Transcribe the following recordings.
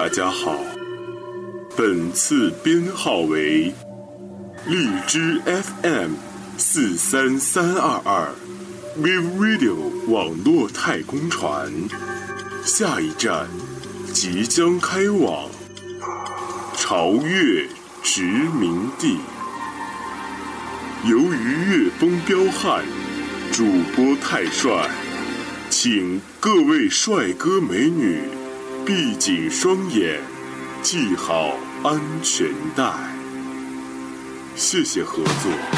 大家好，本次编号为荔枝 FM 四三三二二 Vive Radio 网络太空船，下一站即将开往潮越殖民地。由于月风彪悍，主播太帅，请各位帅哥美女闭紧双眼，系好安全带。谢谢合作。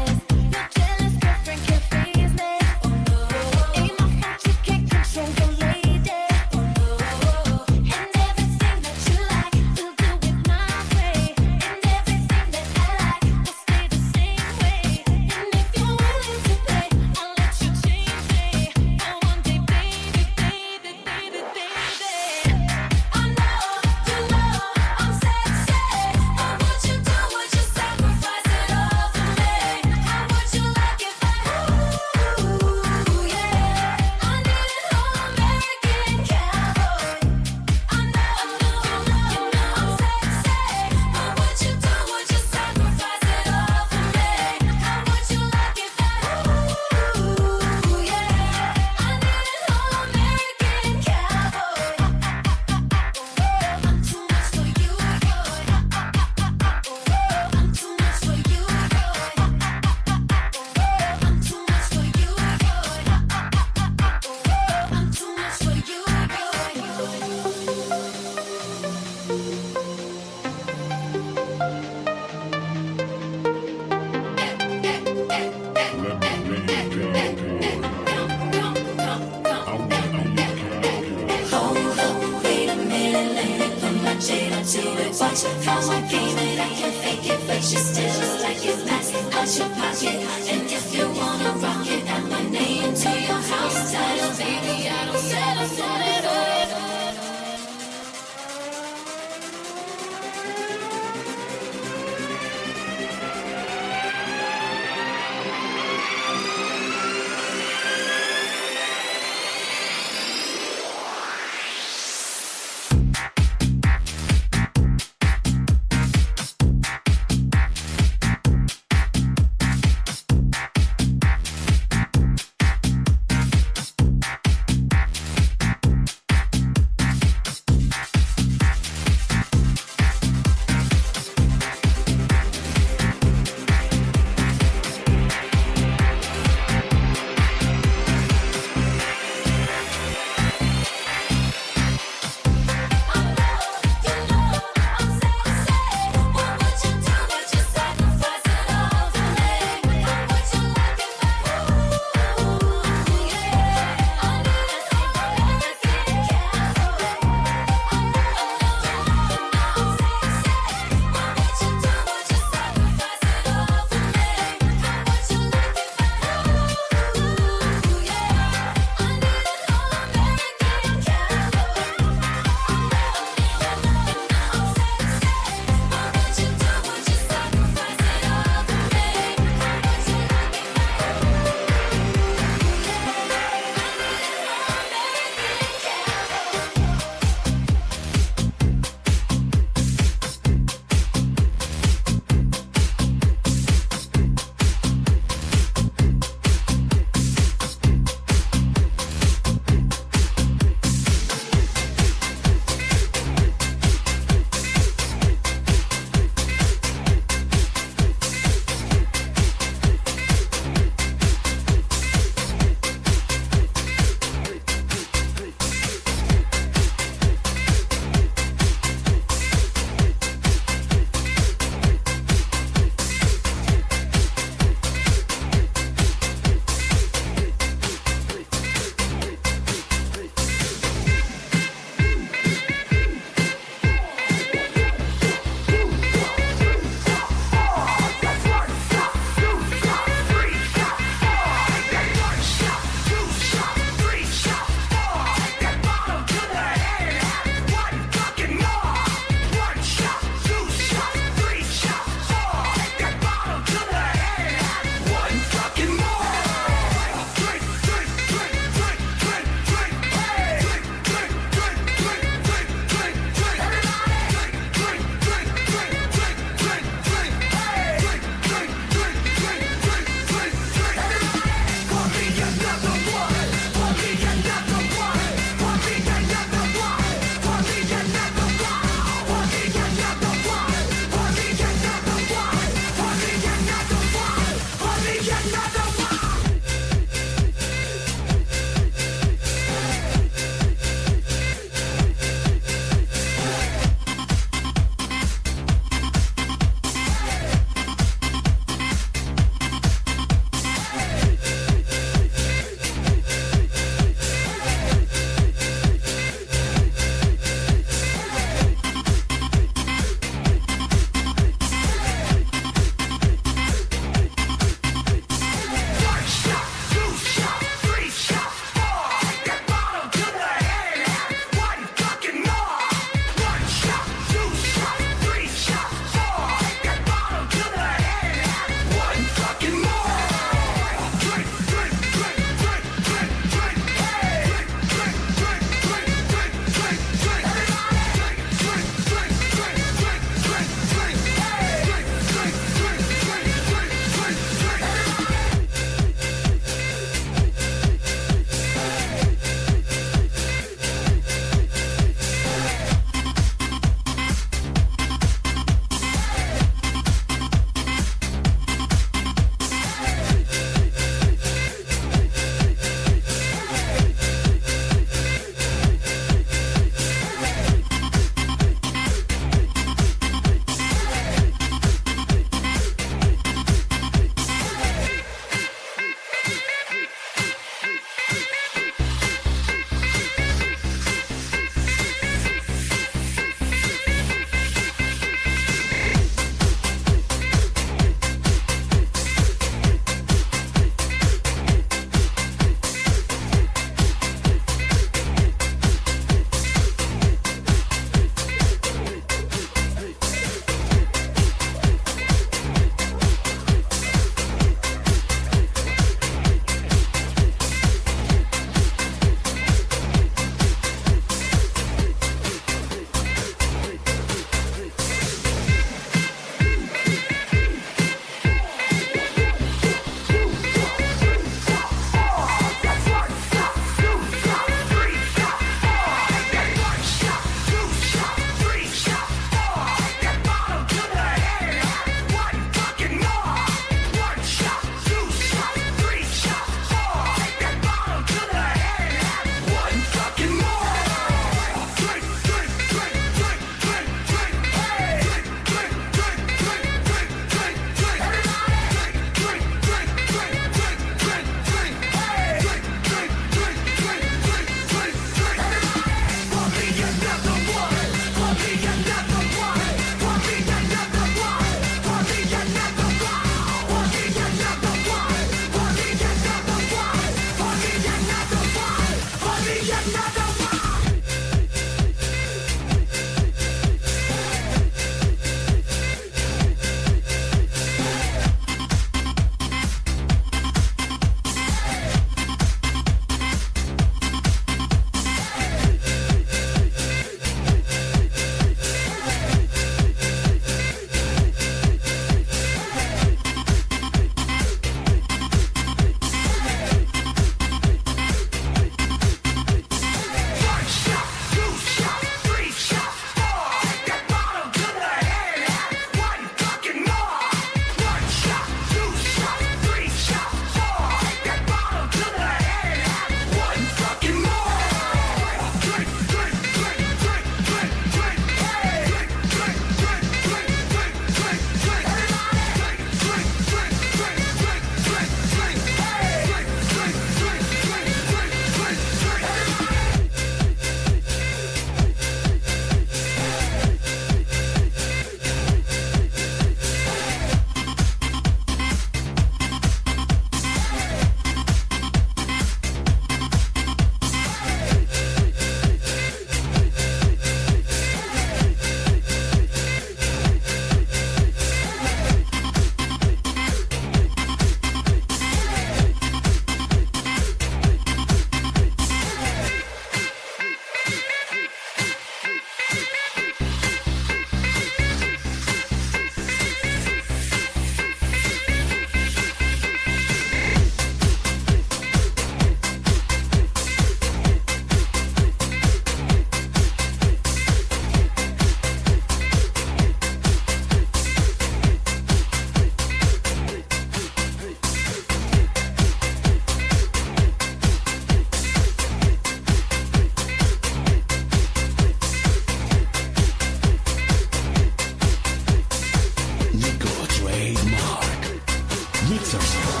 Sir.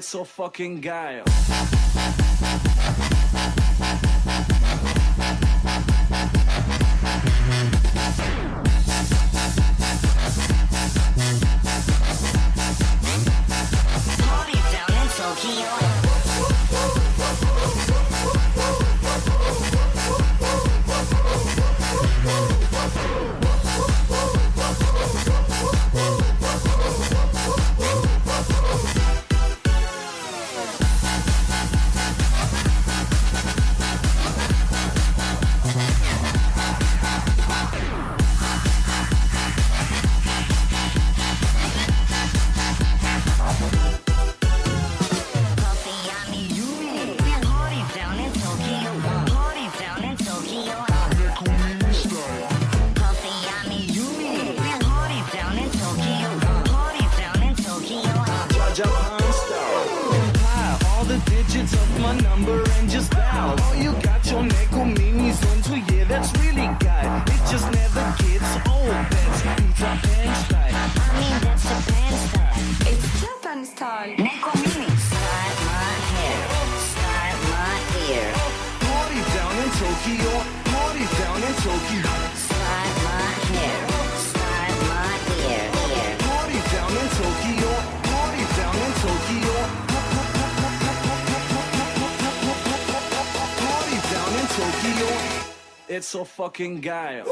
So fucking gaio. Tokyo. So fucking gają.